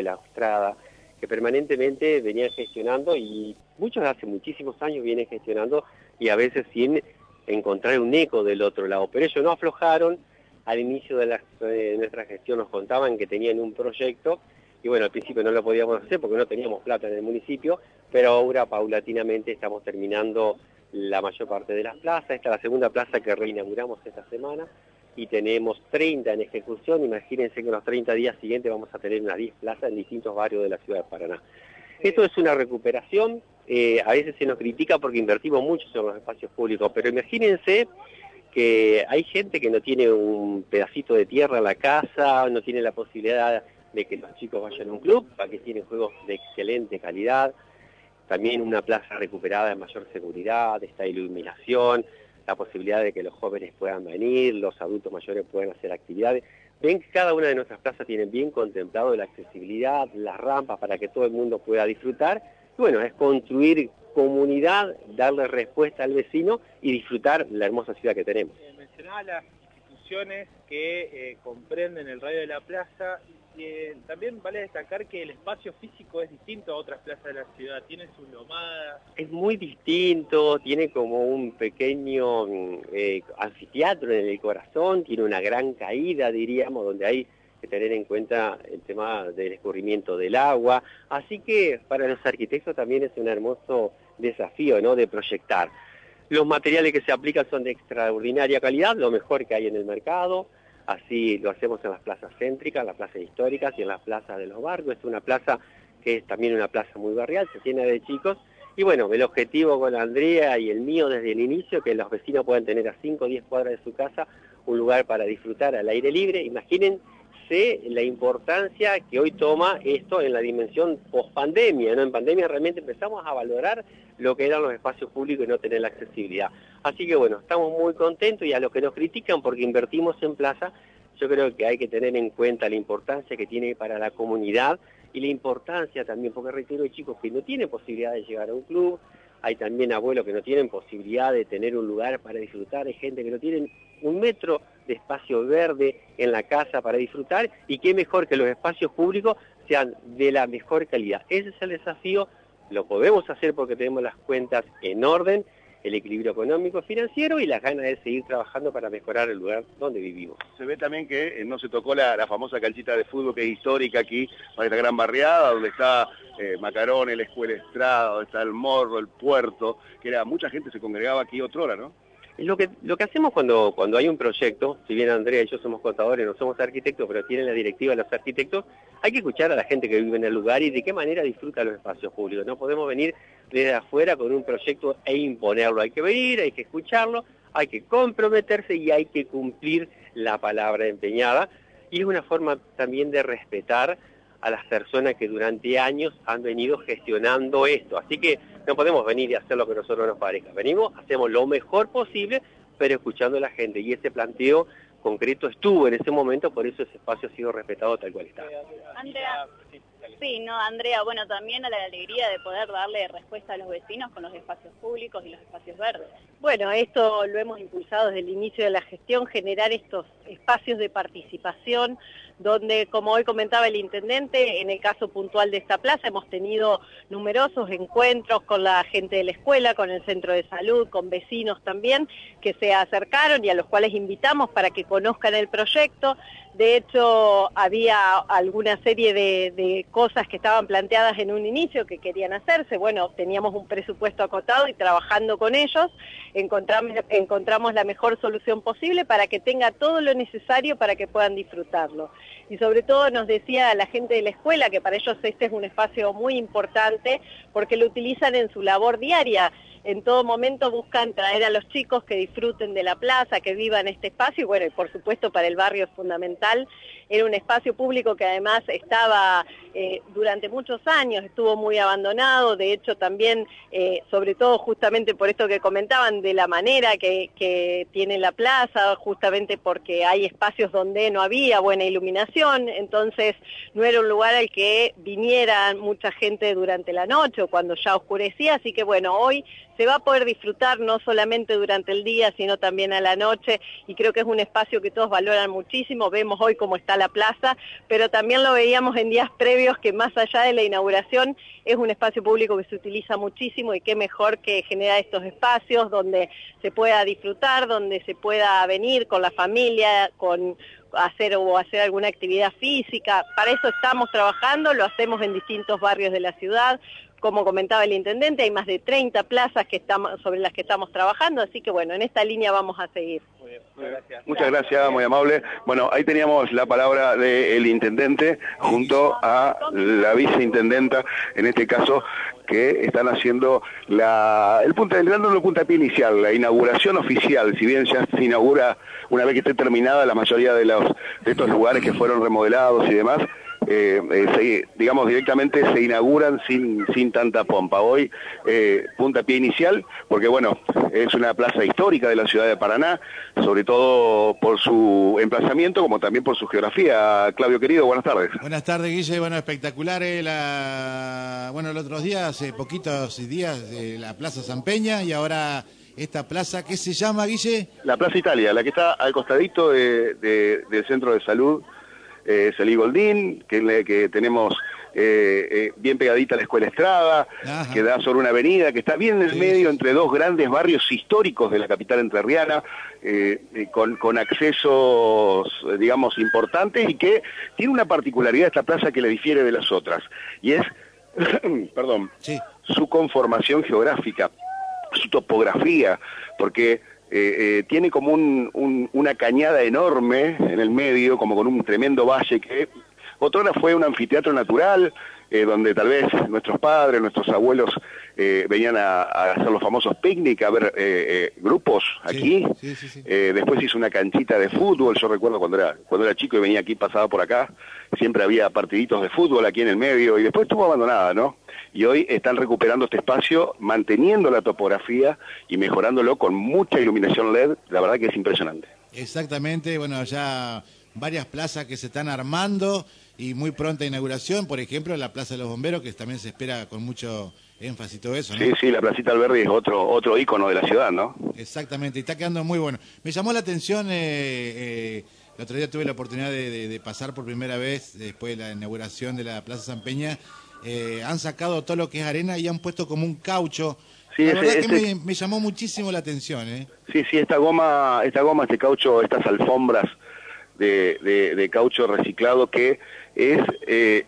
Escuela Austrada, que permanentemente venían gestionando y muchos hace muchísimos años vienen gestionando y a veces sin encontrar un eco del otro lado. Pero ellos no aflojaron, al inicio de, nuestra gestión nos contaban que tenían un proyecto y bueno, al principio no lo podíamos hacer porque no teníamos plata en el municipio, pero ahora paulatinamente estamos terminando la mayor parte de las plazas. Esta es la segunda plaza que reinauguramos esta semana y tenemos 30 en ejecución. Imagínense que en los 30 días siguientes vamos a tener unas 10 plazas en distintos barrios de la ciudad de Paraná. Esto es una recuperación, eh, a veces se nos critica porque invertimos mucho en los espacios públicos, pero imagínense que hay gente que no tiene un pedacito de tierra en la casa, no tiene la posibilidad de que los chicos vayan a un club, para que tienen juegos de excelente calidad, también una plaza recuperada de mayor seguridad, esta iluminación, la posibilidad de que los jóvenes puedan venir, los adultos mayores puedan hacer actividades. Ven que cada una de nuestras plazas tiene bien contemplado la accesibilidad, las rampas para que todo el mundo pueda disfrutar. Y bueno, es construir comunidad, darle respuesta al vecino y disfrutar la hermosa ciudad que tenemos. Eh, mencionaba las instituciones que eh, comprenden el radio de la plaza también vale destacar que el espacio físico es distinto a otras plazas de la ciudad, tiene sus lomadas. Es muy distinto, tiene como un pequeño eh, anfiteatro en el corazón, tiene una gran caída, diríamos, donde hay que tener en cuenta el tema del escurrimiento del agua. Así que para los arquitectos también es un hermoso desafío, ¿no?, de proyectar. Los materiales que se aplican son de extraordinaria calidad, lo mejor que hay en el mercado, Así lo hacemos en las plazas céntricas, en las plazas históricas y en las plazas de los barrios. Es una plaza que es también una plaza muy barrial, se llena de chicos. Y bueno, el objetivo con Andrea y el mío desde el inicio, que los vecinos puedan tener a 5 o 10 cuadras de su casa un lugar para disfrutar al aire libre. La importancia que hoy toma esto en la dimensión post-pandemia. ¿no? En pandemia realmente empezamos a valorar lo que eran los espacios públicos y no tener la accesibilidad. Así que bueno, estamos muy contentos y a los que nos critican porque invertimos en plaza, yo creo que hay que tener en cuenta la importancia que tiene para la comunidad y la importancia también, porque reitero, hay chicos que no tienen posibilidad de llegar a un club, hay también abuelos que no tienen posibilidad de tener un lugar para disfrutar, hay gente que no tiene un metro de espacio verde en la casa para disfrutar y qué mejor que los espacios públicos sean de la mejor calidad. Ese es el desafío, lo podemos hacer porque tenemos las cuentas en orden el equilibrio económico, financiero y las ganas de seguir trabajando para mejorar el lugar donde vivimos. Se ve también que eh, no se tocó la, famosa canchita de fútbol que es histórica aquí, para esta gran barriada, donde está eh, Macarón, la Escuela Estrada, donde está el Morro, el Puerto, que era mucha gente se congregaba aquí otra hora, ¿no? Lo que, lo que hacemos cuando, cuando hay un proyecto, si bien Andrea y yo somos contadores, no somos arquitectos, pero tienen la directiva los arquitectos, hay que escuchar a la gente que vive en el lugar y de qué manera disfruta los espacios públicos. No podemos venir desde afuera con un proyecto e imponerlo. Hay que venir, hay que escucharlo, hay que comprometerse y hay que cumplir la palabra empeñada. Y es una forma también de respetar a las personas que durante años han venido gestionando esto. Así que no podemos venir y hacer lo que nosotros nos parezca. Venimos, hacemos lo mejor posible, pero escuchando a la gente. Y ese planteo concreto estuvo en ese momento, por eso ese espacio ha sido respetado tal cual está. Andrea, sí, no, Andrea, bueno, también a la alegría de poder darle respuesta a los vecinos con los espacios públicos y los espacios verdes. Bueno, esto lo hemos impulsado desde el inicio de la gestión, generar estos espacios de participación donde, como hoy comentaba el intendente, en el caso puntual de esta plaza hemos tenido numerosos encuentros con la gente de la escuela, con el centro de salud, con vecinos también, que se acercaron y a los cuales invitamos para que conozcan el proyecto. De hecho, había alguna serie de, cosas que estaban planteadas en un inicio que querían hacerse. Bueno, teníamos un presupuesto acotado y trabajando con ellos encontramos, la mejor solución posible para que tenga todo lo necesario para que puedan disfrutarlo. Y sobre todo nos decía la gente de la escuela que para ellos este es un espacio muy importante porque lo utilizan en su labor diaria en todo momento buscan traer a los chicos que disfruten de la plaza, que vivan este espacio, y bueno, y por supuesto para el barrio es fundamental. Era un espacio público que además estaba eh, durante muchos años, estuvo muy abandonado, de hecho también, eh, sobre todo justamente por esto que comentaban, de la manera que, que tiene la plaza, justamente porque hay espacios donde no había buena iluminación, entonces no era un lugar al que viniera mucha gente durante la noche o cuando ya oscurecía, así que bueno, hoy se va a poder disfrutar no solamente durante el día, sino también a la noche, y creo que es un espacio que todos valoran muchísimo, vemos hoy cómo está la plaza, pero también lo veíamos en días previos que más allá de la inauguración es un espacio público que se utiliza muchísimo y qué mejor que generar estos espacios donde se pueda disfrutar, donde se pueda venir con la familia, con hacer o hacer alguna actividad física. Para eso estamos trabajando, lo hacemos en distintos barrios de la ciudad. Como comentaba el intendente, hay más de 30 plazas que estamos, sobre las que estamos trabajando, así que bueno, en esta línea vamos a seguir. Muy bien, muchas gracias. Muchas gracias, muy amable. Bueno, ahí teníamos la palabra del intendente junto a la viceintendenta, en este caso, que están haciendo la, el punta, dándole el puntapié inicial, la inauguración oficial, si bien ya se inaugura una vez que esté terminada la mayoría de, los, de estos lugares que fueron remodelados y demás, eh, eh, digamos, directamente se inauguran sin, sin tanta pompa. Hoy, eh, punta pie inicial, porque bueno, es una plaza histórica de la ciudad de Paraná, sobre todo por su emplazamiento, como también por su geografía. Claudio querido, buenas tardes. Buenas tardes, Guille. Bueno, espectacular. La... Bueno, los otros días, hace poquitos días, la Plaza San Peña y ahora esta plaza, ¿qué se llama, Guille? La Plaza Italia, la que está al costadito del Centro de Salud eh, Salí Goldín, que, que tenemos eh, eh, bien pegadita a la Escuela Estrada, que da sobre una avenida, que está bien en el medio entre dos grandes barrios históricos de la capital entrerriana, eh, con, con, accesos, digamos, importantes y que tiene una particularidad esta plaza que le difiere de las otras, y es, perdón, su conformación geográfica, su topografía, porque eh, eh, tiene como una cañada enorme en el medio, como con un tremendo valle que otrora fue un anfiteatro natural, eh, donde tal vez nuestros padres, nuestros abuelos venían a, hacer los famosos picnic, a ver grupos aquí. después hizo una canchita de fútbol, yo recuerdo cuando era, cuando era chico y venía aquí, pasaba por acá, siempre había partiditos de fútbol aquí en el medio, y después estuvo abandonada, ¿no? y hoy están recuperando este espacio, manteniendo la topografía y mejorándolo con mucha iluminación LED, la verdad que es impresionante. Exactamente, bueno, ya varias plazas que se están armando y muy pronta inauguración, por ejemplo, la Plaza de los Bomberos, que también se espera con mucho énfasis todo eso, ¿no? Sí, sí, la Placita Alberdi es otro, otro ícono de la ciudad, ¿no? Exactamente, y está quedando muy bueno. Me llamó la atención, eh, eh, el otro día tuve la oportunidad de, pasar por primera vez, después de la inauguración de la Plaza San Peña, eh, han sacado todo lo que es arena y han puesto como un caucho. Sí, la verdad que este me, llamó muchísimo la atención. ¿eh? Sí, sí, esta goma, esta goma, este caucho, estas alfombras de, caucho reciclado que es... Eh,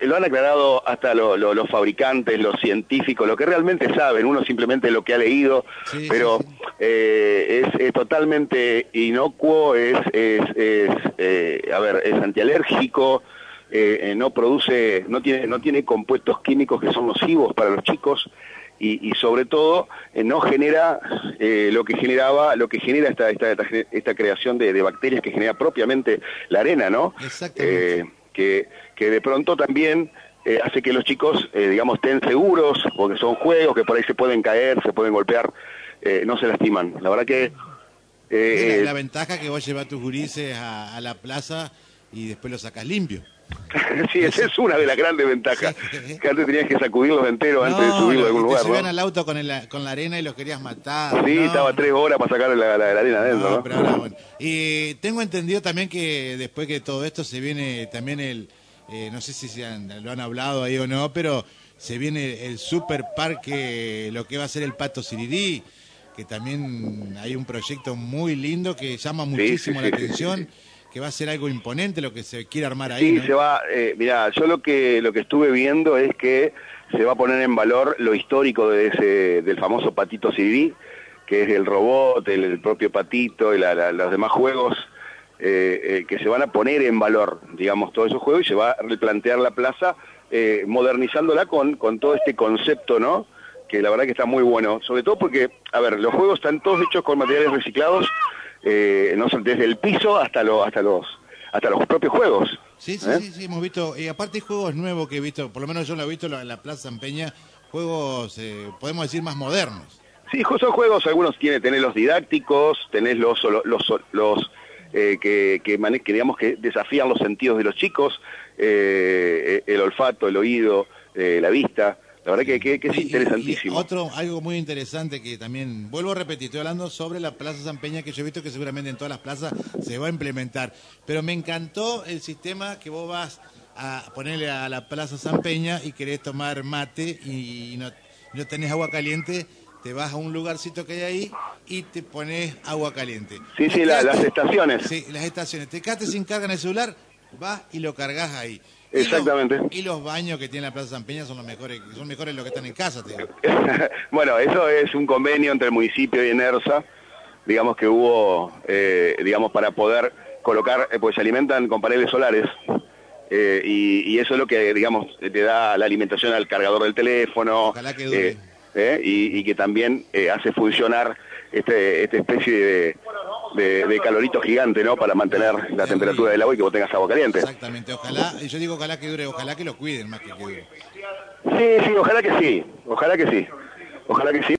lo han aclarado hasta los fabricantes, los científicos, lo que realmente saben, uno simplemente lo que ha leído, pero eh, es, totalmente inocuo, es, es, es a ver, es antialérgico, eh, eh, no produce, no tiene, no tiene compuestos químicos que son nocivos para los chicos y, sobre todo eh, no genera lo que generaba, lo que genera esta, esta, esta, creación de, bacterias que genera propiamente la arena, ¿no? que, que de pronto también hace que los chicos, digamos, estén seguros, porque son juegos que por ahí se pueden caer, se pueden golpear, no se lastiman. La verdad que... la, la, ventaja que vos llevas tus gurises a, a la plaza y después lo sacas limpio. sí, esa es una de las grandes ventajas. Que antes tenías que sacudirlos enteros antes de subirlo a algún lugar. Te ¿no? al auto con, con la arena y los querías matar. Sí, estaba tres horas para sacar la, arena adentro. ¿no? Y tengo entendido también que después que todo esto se viene también el. Eh, no sé si se lo han hablado ahí o no, pero se viene el super parque, lo que va a ser el Pato Sirirí, que también hay un proyecto muy lindo que llama muchísimo la atención que va a ser algo imponente lo que se quiere armar ahí. Sí, se va, eh, mira, yo lo que, lo que estuve viendo es que se va a poner en valor lo histórico de ese, del famoso Patito CD, que es el robot, el, propio Patito y los demás juegos eh, eh, que se van a poner en valor, digamos, todos esos juegos y se va a replantear la plaza modernizándola con, con todo este concepto, ¿no? que la verdad que está muy bueno, sobre todo porque, a ver, los juegos están todos hechos con materiales reciclados eh, no desde el piso hasta, lo, hasta, los, hasta los propios juegos. Sí, sí, ¿eh? sí, sí, hemos visto, y aparte juegos nuevos que he visto, por lo menos yo lo he visto en la Plaza San Peña, juegos, eh, podemos decir, más modernos. Sí, son juegos, algunos tienen, tenés los didácticos, tenés los, los, los, que, que, que, digamos que desafían los sentidos de los chicos, el olfato, el oído, la vista, La verdad que, que, es interesantísimo. otro, algo muy interesante que también, vuelvo a repetir, estoy hablando sobre la Plaza San Peña, que yo he visto que seguramente en todas las plazas se va a implementar. Pero me encantó el sistema que vos vas a ponerle a la Plaza San Peña y querés tomar mate y no, no tenés agua caliente, te vas a un lugarcito que hay ahí y te pones agua caliente. Sí, sí, las estaciones. Sí, las estaciones. Te quedaste sin carga en el celular, vas y lo cargas ahí. Exactamente. Y los, baños que tiene la Plaza San Peña son los mejores, son mejores los que están en casa, te bueno, eso es un convenio entre el municipio y ENERSA, digamos que hubo, eh, digamos, para poder colocar, eh, pues se alimentan con paneles solares, eh, y, eso es lo que, digamos, te da la alimentación al cargador del teléfono. Ojalá que dure. y, que también hace funcionar este, esta especie de de, calorito gigante, ¿no? Para mantener la temperatura del agua y que vos tengas agua caliente. Exactamente, ojalá, yo digo ojalá que dure, ojalá que lo cuiden más que que dure. Sí, sí, ojalá que sí, ojalá que sí, ojalá que sí.